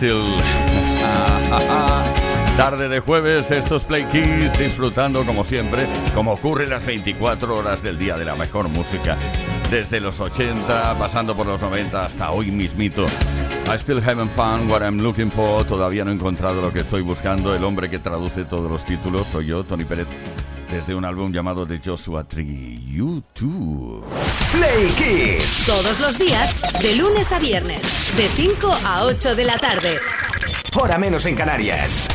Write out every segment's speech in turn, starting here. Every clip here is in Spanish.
Tarde de jueves, estos Play Keys disfrutando como siempre, como ocurre las 24 horas del día de la mejor música. Desde los 80, pasando por los 90 hasta hoy mismito. I still haven't found what I'm looking for. Todavía no he encontrado lo que estoy buscando. El hombre que traduce todos los títulos soy yo, Tony Pérez, desde un álbum llamado The Joshua Tree. YouTube. Play Kiss. Todos los días, de lunes a viernes, de 5 a 8 de la tarde. Hora menos en Canarias.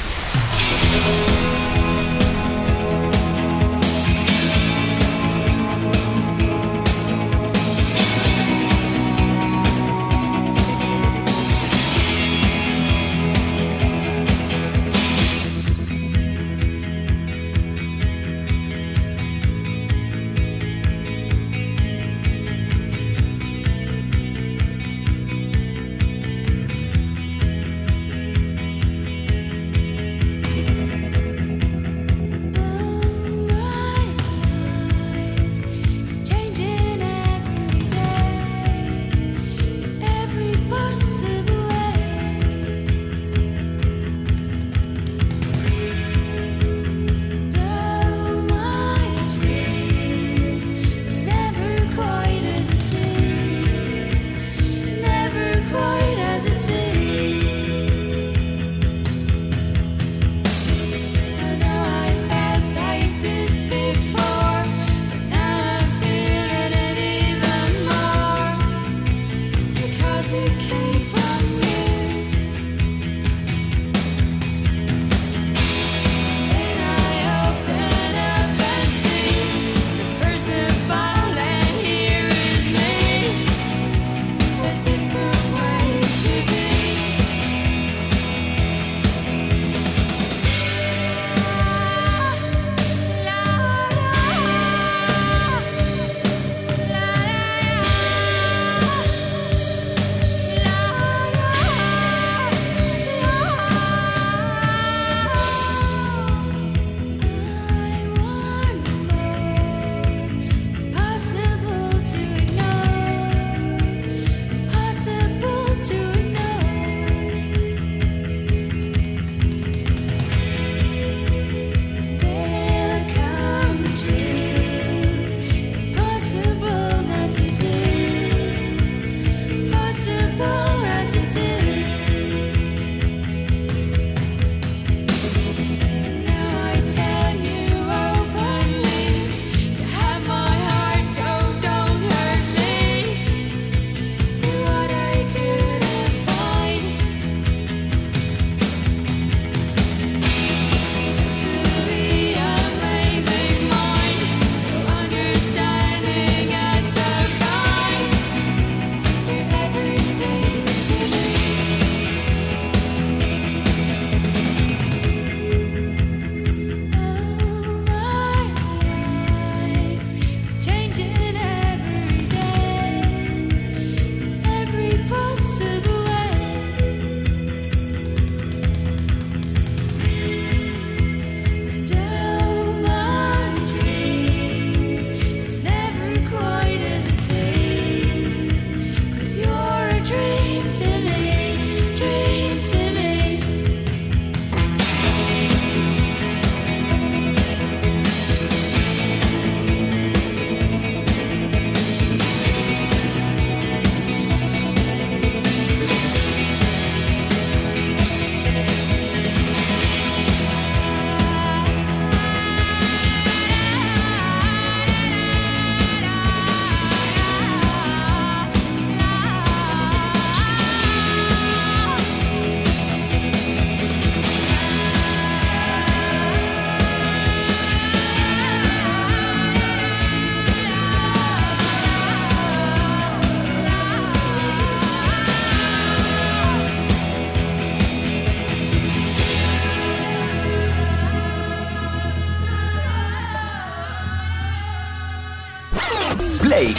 Play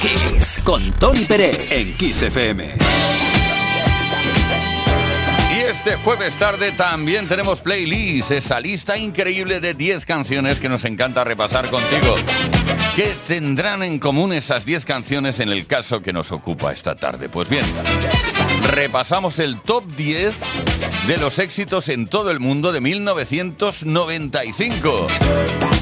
con Tony Pérez en Kiss FM. Y este jueves tarde también tenemos playlist, esa lista increíble de 10 canciones que nos encanta repasar contigo. ¿Qué tendrán en común esas 10 canciones en el caso que nos ocupa esta tarde? Pues bien, repasamos el top 10 de los éxitos en todo el mundo de 1995.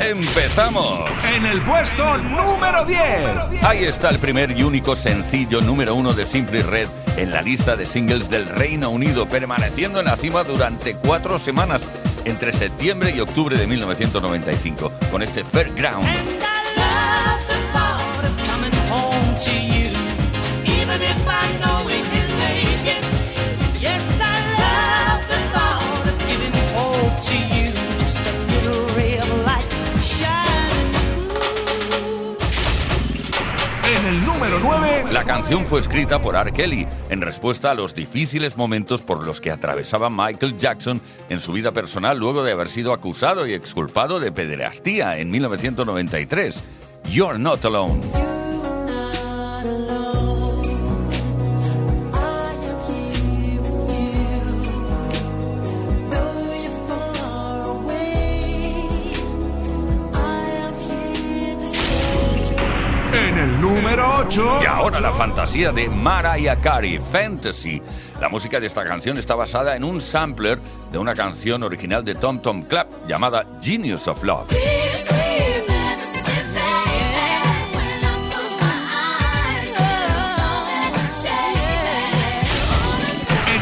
¡Empezamos! En el puesto número 10. Ahí está el primer y único sencillo número uno de Simply Red en la lista de singles del Reino Unido, permaneciendo en la cima durante cuatro semanas entre septiembre y octubre de 1995, con este Fairground. La canción fue escrita por R. Kelly en respuesta a los difíciles momentos por los que atravesaba Michael Jackson en su vida personal luego de haber sido acusado y exculpado de pederastía en 1993. You're not alone. Y ahora la fantasía de Mariah Carey, Fantasy. La música de esta canción está basada en un sampler de una canción original de Tom Tom Club llamada Genius of Love.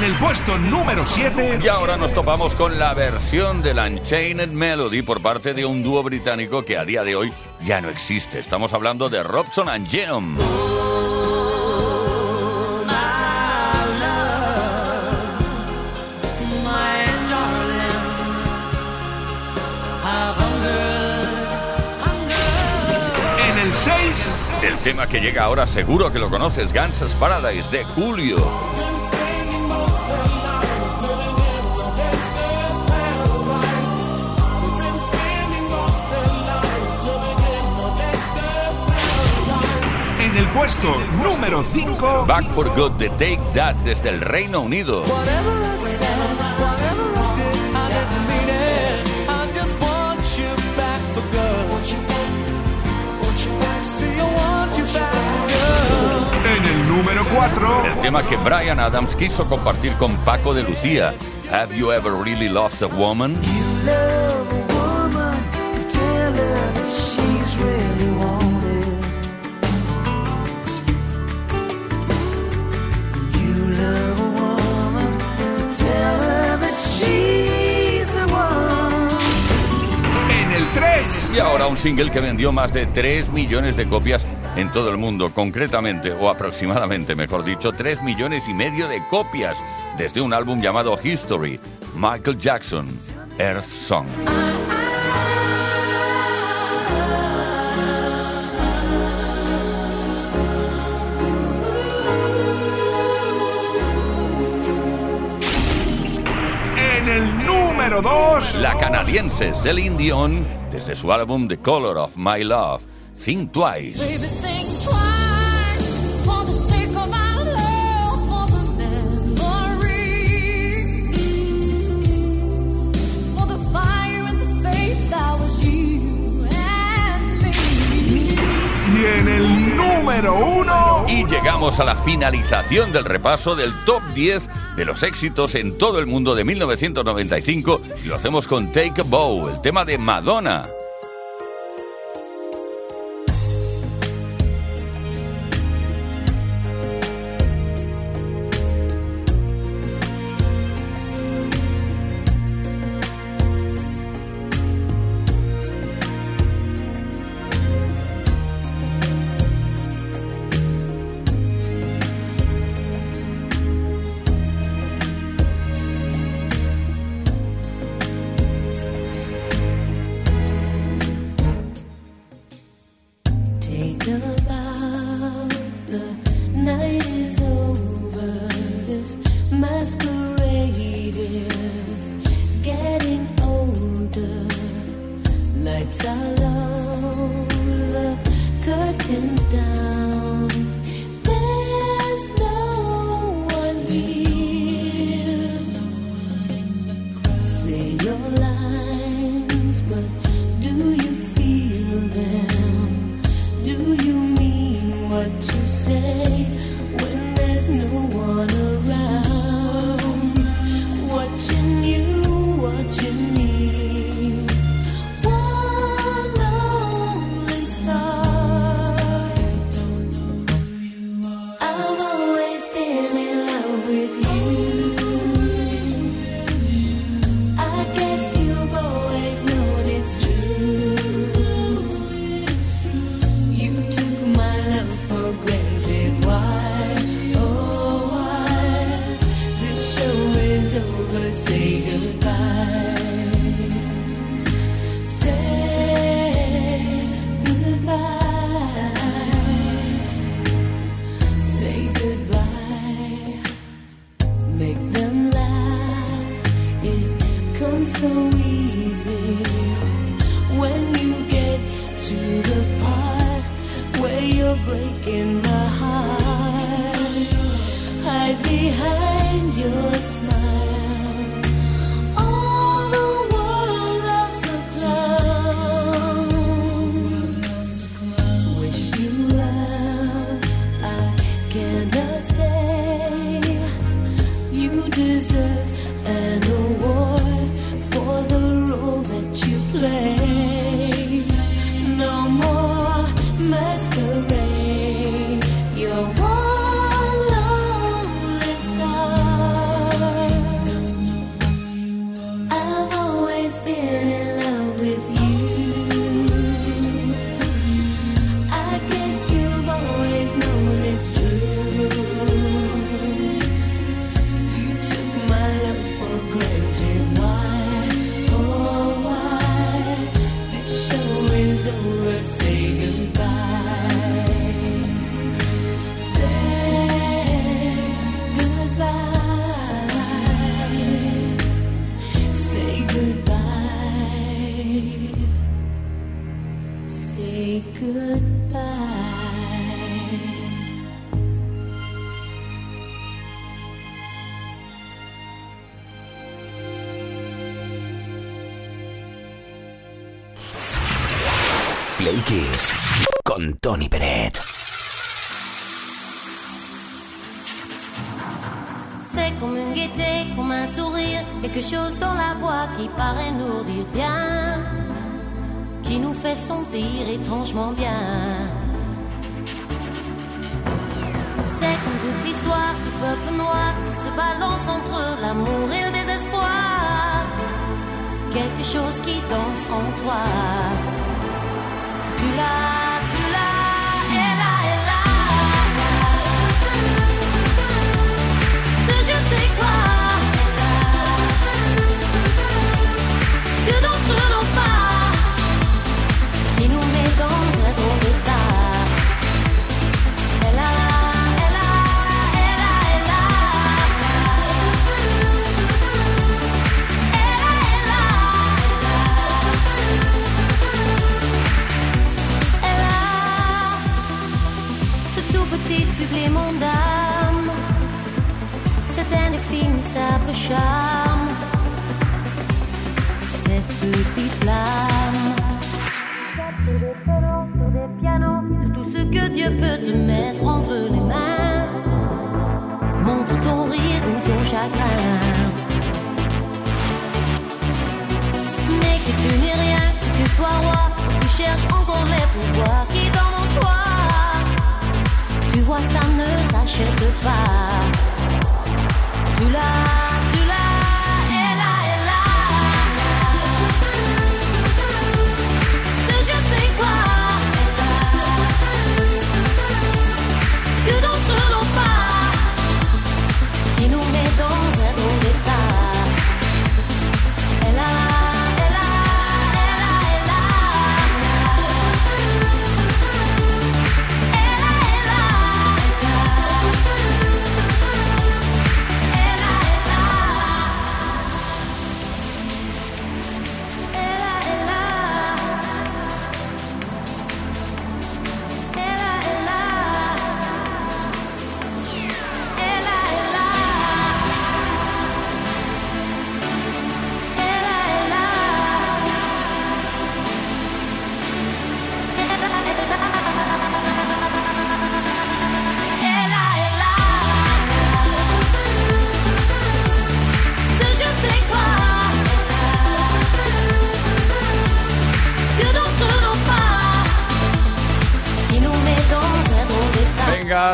En el puesto número 7. Y ahora nos topamos con la versión del Unchained Melody por parte de un dúo británico que a día de hoy ya no existe. Estamos hablando de Robson and Genome. En el 6. El tema que llega ahora seguro que lo conoces, Guns Paradise de Julio. Puesto número 5. Back for Good de Take That desde el Reino Unido. En el número 4. El tema que Brian Adams quiso compartir con Paco de Lucía. Have you ever really loved a woman? Y ahora un single que vendió más de 3 millones de copias en todo el mundo, concretamente, o aproximadamente, mejor dicho, 3 millones y medio de copias desde un álbum llamado History, Michael Jackson, Earth Song. En el número 2, la canadiense Celine Dion desde su álbum The Color of My Love, Think Twice. Y en el número uno. Y llegamos a la finalización del repaso del top 10 de los éxitos en todo el mundo de 1995 y lo hacemos con Take a Bow, el tema de Madonna. down.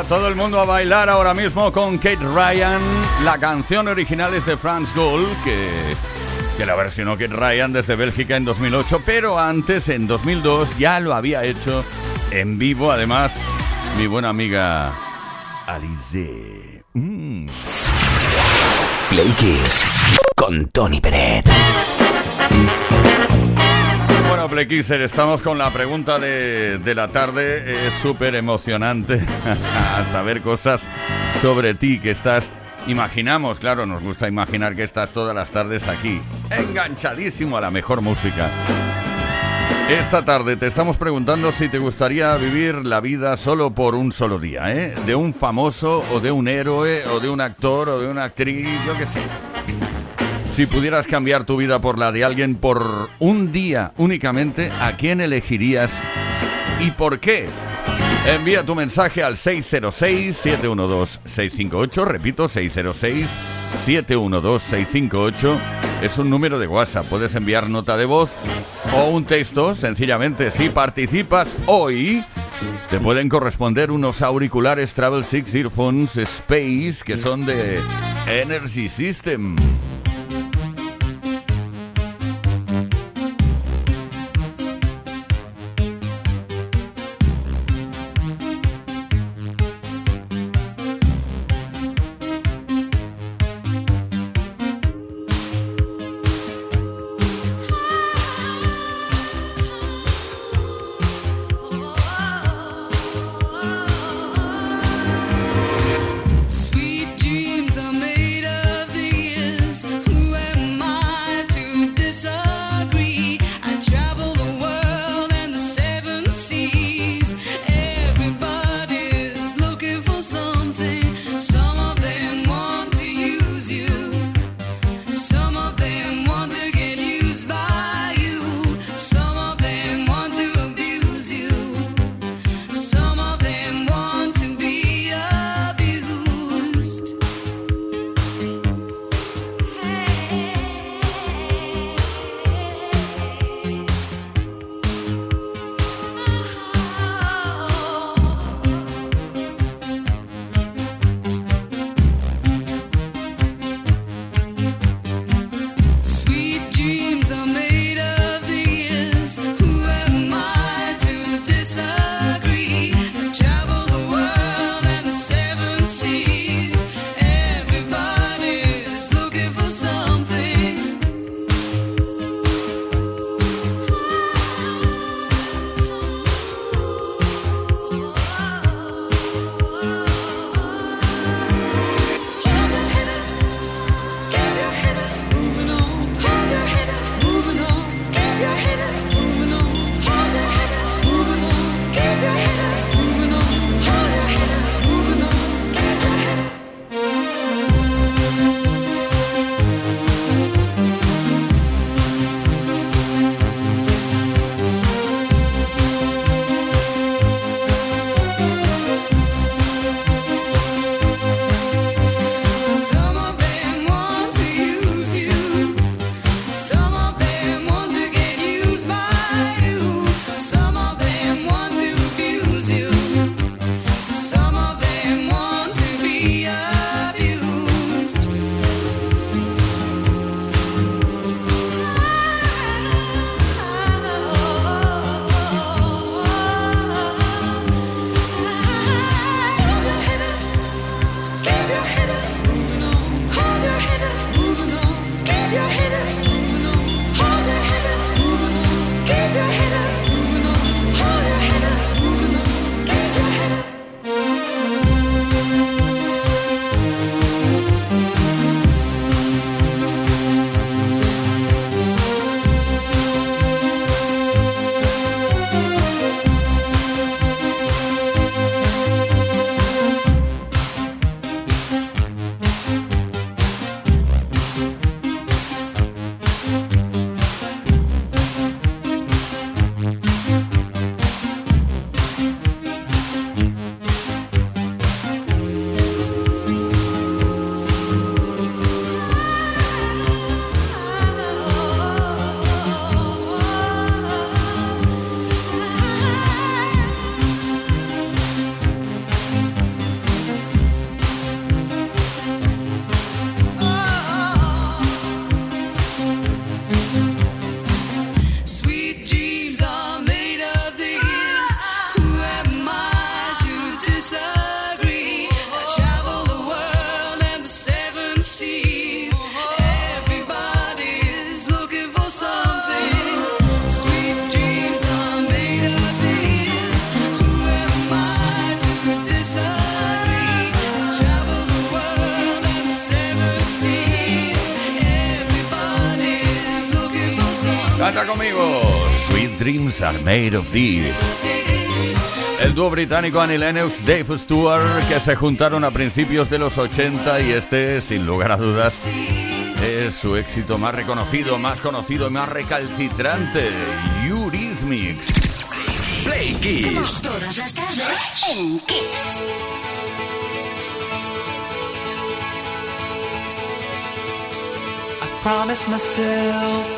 todo el mundo a bailar ahora mismo con Kate Ryan. La canción original es de Franz Gold, que, que la versionó Kate Ryan desde Bélgica en 2008, pero antes, en 2002, ya lo había hecho en vivo, además, mi buena amiga Alice. Mm. Play Kiss con Tony Peret. Bueno, Kisser, estamos con la pregunta de, de la tarde. Es súper emocionante saber cosas sobre ti que estás Imaginamos, claro, nos gusta imaginar que estás todas las tardes aquí, enganchadísimo a la mejor música. Esta tarde te estamos preguntando si te gustaría vivir la vida solo por un solo día, ¿eh? De un famoso o de un héroe o de un actor o de una actriz, yo qué sé. Si pudieras cambiar tu vida por la de alguien por un día únicamente, ¿a quién elegirías y por qué? Envía tu mensaje al 606-712-658. Repito, 606-712-658. Es un número de WhatsApp. Puedes enviar nota de voz o un texto. Sencillamente, si participas hoy, te pueden corresponder unos auriculares Travel Six Earphones Space que son de Energy System. El dúo británico Annie Lennox, Dave Stewart, que se juntaron a principios de los 80 y este, sin lugar a dudas, es su éxito más reconocido, más conocido, más recalcitrante, Eurythmics. Play Kiss. Como todas las tardes en Kiss. I promised myself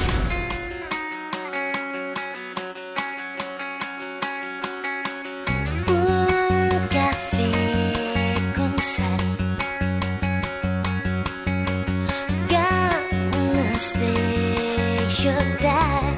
passat ganes de jugar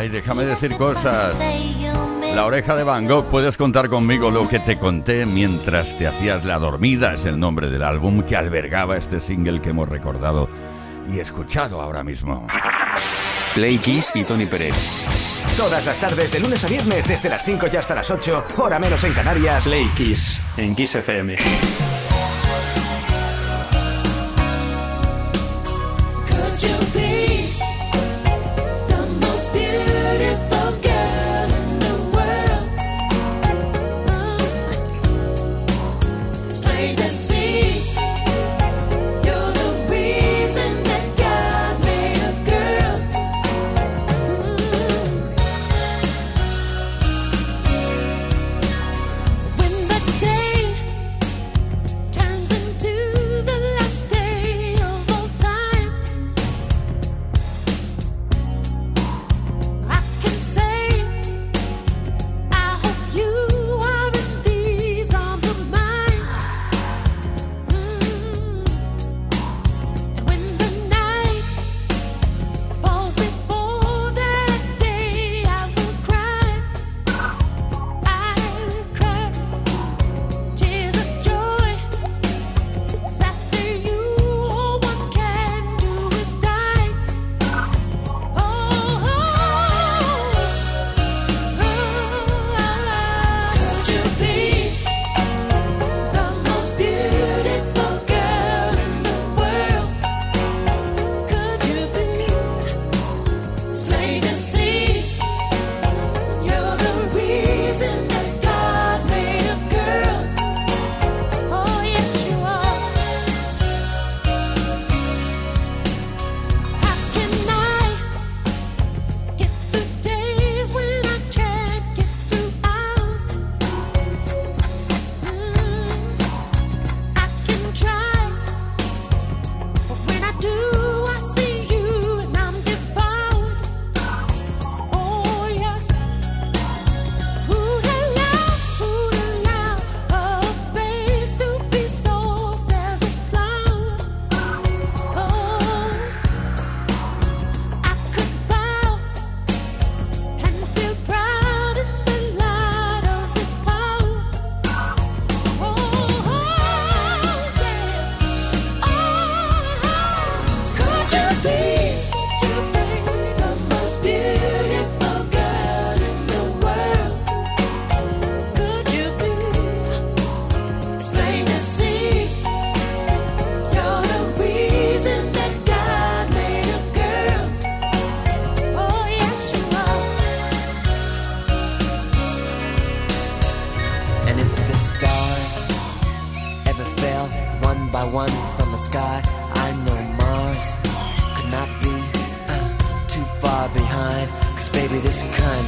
Ay, déjame decir cosas. La oreja de Van Gogh, puedes contar conmigo lo que te conté mientras te hacías la dormida, es el nombre del álbum que albergaba este single que hemos recordado y escuchado ahora mismo. Play Kiss y Tony Pérez. Todas las tardes, de lunes a viernes, desde las 5 y hasta las 8, hora menos en Canarias. Play Kiss en Kiss FM.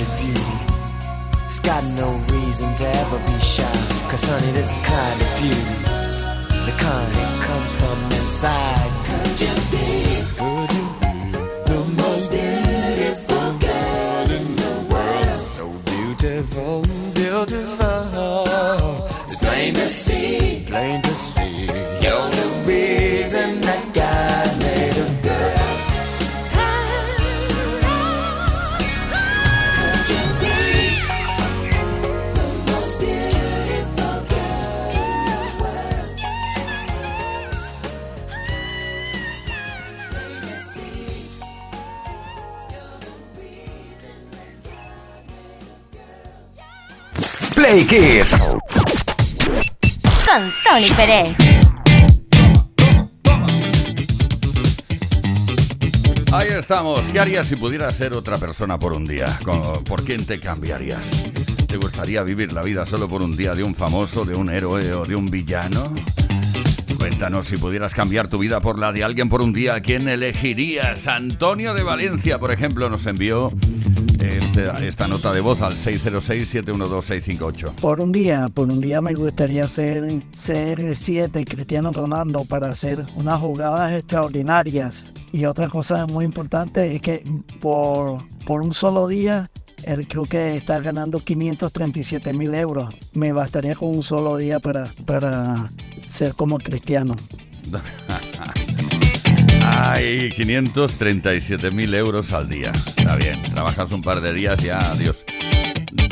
Of beauty has got no reason to ever be shy. Cause honey, this kind of beauty, the kind that comes from inside. Could you be? Could you be the most beautiful girl in the world? So beautiful, beautiful. It's plain to see, plain Play. Con Tony Pérez. Ahí estamos. ¿Qué harías si pudieras ser otra persona por un día? ¿Con- ¿Por quién te cambiarías? ¿Te gustaría vivir la vida solo por un día de un famoso, de un héroe o de un villano? Cuéntanos si pudieras cambiar tu vida por la de alguien por un día, ¿a quién elegirías? Antonio de Valencia, por ejemplo, nos envió este- esta nota de voz al 606-712-658. Por un día, por un día me gustaría ser CR7 Cristiano Ronaldo para hacer unas jugadas extraordinarias. Y otra cosa muy importante es que por, por un solo día, él creo que está ganando 537 mil euros. Me bastaría con un solo día para, para ser como Cristiano. Hay 537.000 euros al día. Está bien, trabajas un par de días ya, adiós.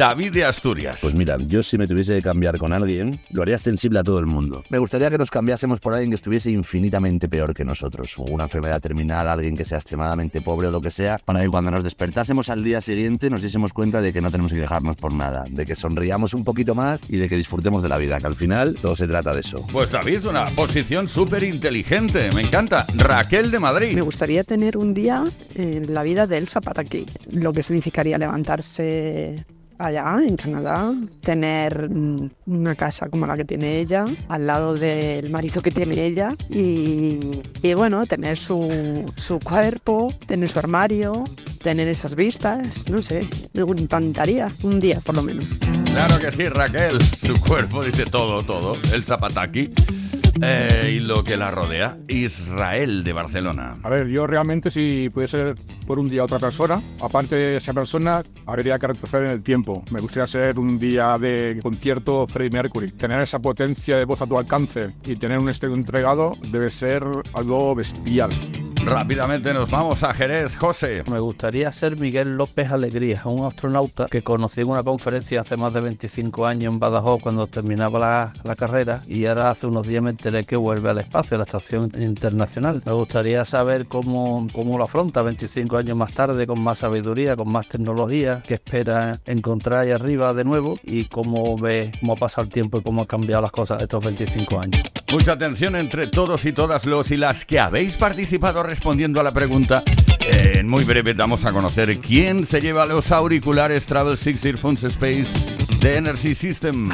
David de Asturias. Pues mira, yo si me tuviese que cambiar con alguien, lo haría extensible a todo el mundo. Me gustaría que nos cambiásemos por alguien que estuviese infinitamente peor que nosotros, o una enfermedad terminal, alguien que sea extremadamente pobre o lo que sea, para que cuando nos despertásemos al día siguiente nos diésemos cuenta de que no tenemos que quejarnos por nada, de que sonriamos un poquito más y de que disfrutemos de la vida, que al final todo se trata de eso. Pues David, una posición súper inteligente, me encanta. Raquel de Madrid. Me gustaría tener un día en la vida de Elsa Pataki, lo que significaría levantarse allá en Canadá, tener mm, una casa como la que tiene ella, al lado del marido que tiene ella y, y bueno, tener su, su cuerpo, tener su armario, tener esas vistas, no sé, me encantaría un día por lo menos. Claro que sí, Raquel. Su cuerpo dice todo, todo. El zapataki. Eh, y lo que la rodea. Israel de Barcelona. A ver, yo realmente si pudiese ser por un día otra persona, aparte de esa persona, habría que retroceder en el tiempo. Me gustaría ser un día de concierto Freddie Mercury. Tener esa potencia de voz a tu alcance y tener un estilo entregado debe ser algo bestial. Rápidamente nos vamos a Jerez, José. Me gustaría ser Miguel López Alegría, un astronauta que conocí en una conferencia hace más de 25 años en Badajoz cuando terminaba la, la carrera y ahora hace unos días me enteré que vuelve al espacio, a la estación internacional. Me gustaría saber cómo, cómo lo afronta 25 años más tarde, con más sabiduría, con más tecnología, qué espera encontrar ahí arriba de nuevo y cómo ve cómo pasa el tiempo y cómo han cambiado las cosas estos 25 años. Mucha atención entre todos y todas los y las que habéis participado respondiendo a la pregunta. En muy breve damos a conocer quién se lleva los auriculares Travel Six Earphones Space de Energy System.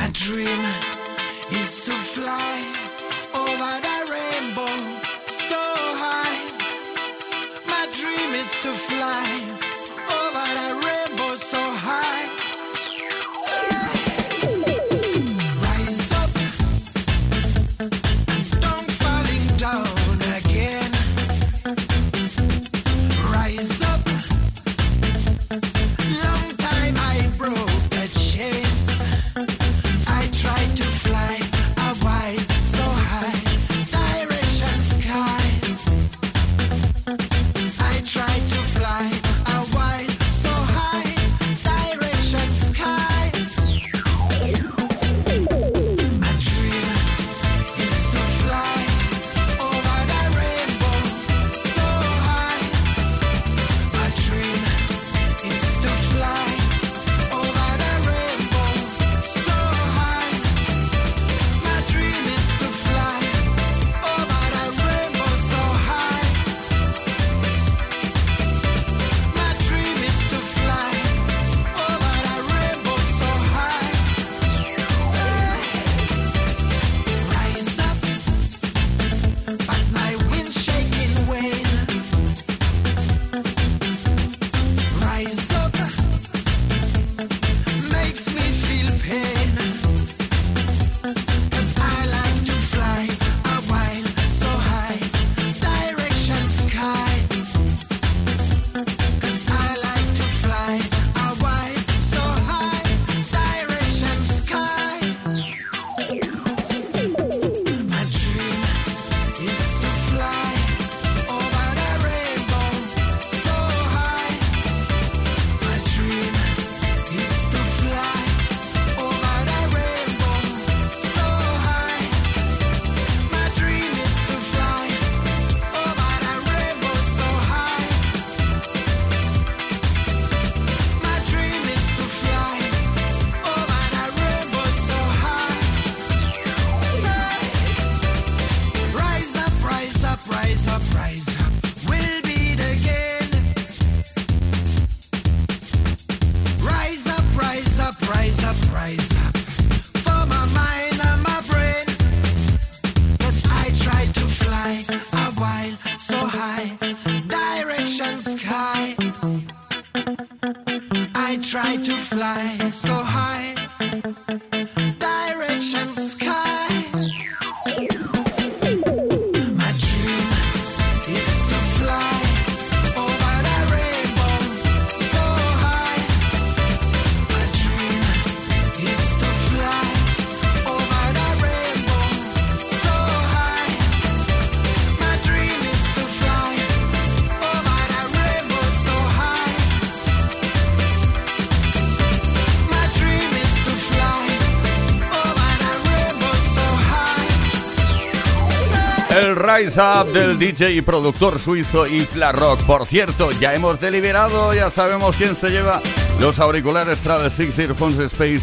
El Rise Up del DJ y productor suizo Ifla Rock. Por cierto, ya hemos deliberado, ya sabemos quién se lleva los auriculares Travel Six Earphones Space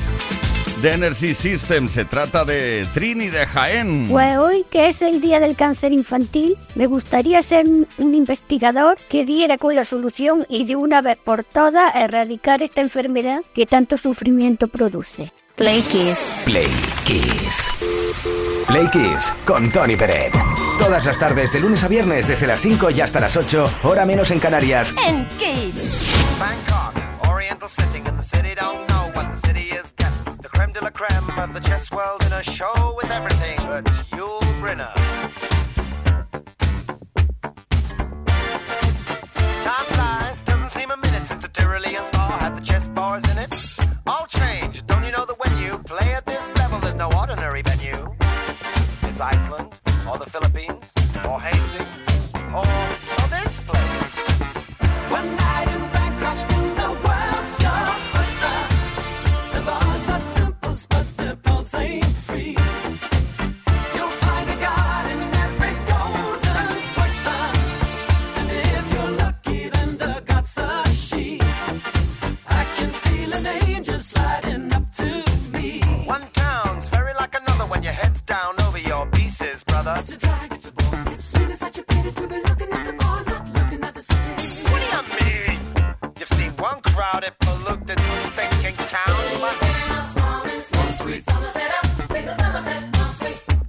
de Energy System. Se trata de Trini de Jaén. Pues hoy, que es el Día del Cáncer Infantil, me gustaría ser un investigador que diera con la solución y de una vez por todas erradicar esta enfermedad que tanto sufrimiento produce. Play Kiss. Play Kiss. Play Kiss con Tony Peret. Todas las tardes, de lunes a viernes, desde las 5 y hasta las 8, hora menos en Canarias. En Kiss. Bangkok, Oriental sitting in the city, don't know what the city is getting. The creme de la creme of the chess world in a show with everything but Yul Brynner. Time flies, doesn't seem a minute since the Tyrolean spa had the chess bars in it. All change, play at this level, there's no ordinary venue? It's Iceland, or the Philippines, or Hastings, or, brother. It's a drag, it's a bore. It's really such a pity to be looking at the bar, not looking at the city. What do you mean? You've seen one crowded, polluted, thinking town.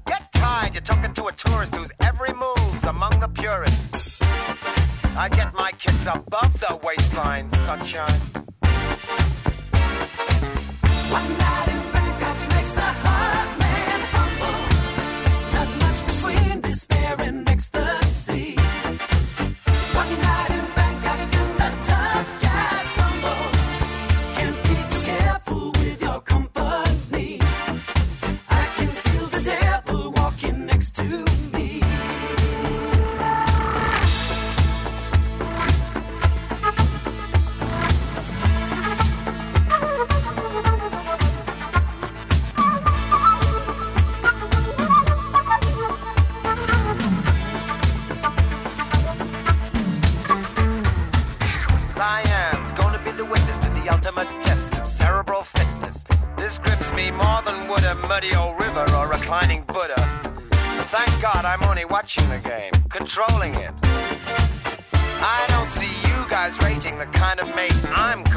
Get tired, you're talking to a tourist whose every move's among the purists. I get my kids above the waistline, sunshine. One night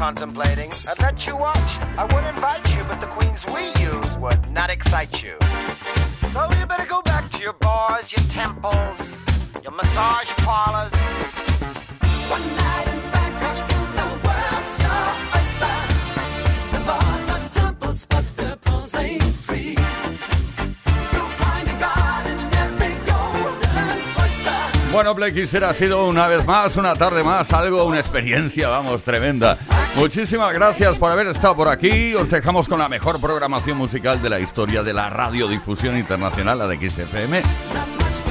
contemplating. I'd let you watch, I would invite you, but the queens we use would not excite you. So you better go back to your bars, your temples, your massage parlors. One night in Bangkok and the world's your oyster. The bars are temples, but the pulse ain't free. You'll find a god in every golden oyster. Bueno, Play Kisser ha sido una vez más, una tarde más, algo, una experiencia, vamos, tremenda. Muchísimas gracias por haber estado por aquí. Os dejamos con la mejor programación musical de la historia de la radiodifusión internacional, la de XFM.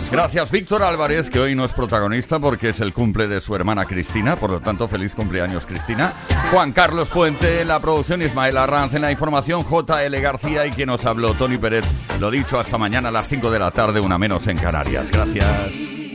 Gracias, Víctor Álvarez, que hoy no es protagonista porque es el cumple de su hermana Cristina, por lo tanto, feliz cumpleaños, Cristina. Juan Carlos Puente, en la producción Ismael Arranz, en la información JL García y quien nos habló, Tony Pérez. Lo dicho, hasta mañana a las 5 de la tarde, una menos en Canarias. Gracias.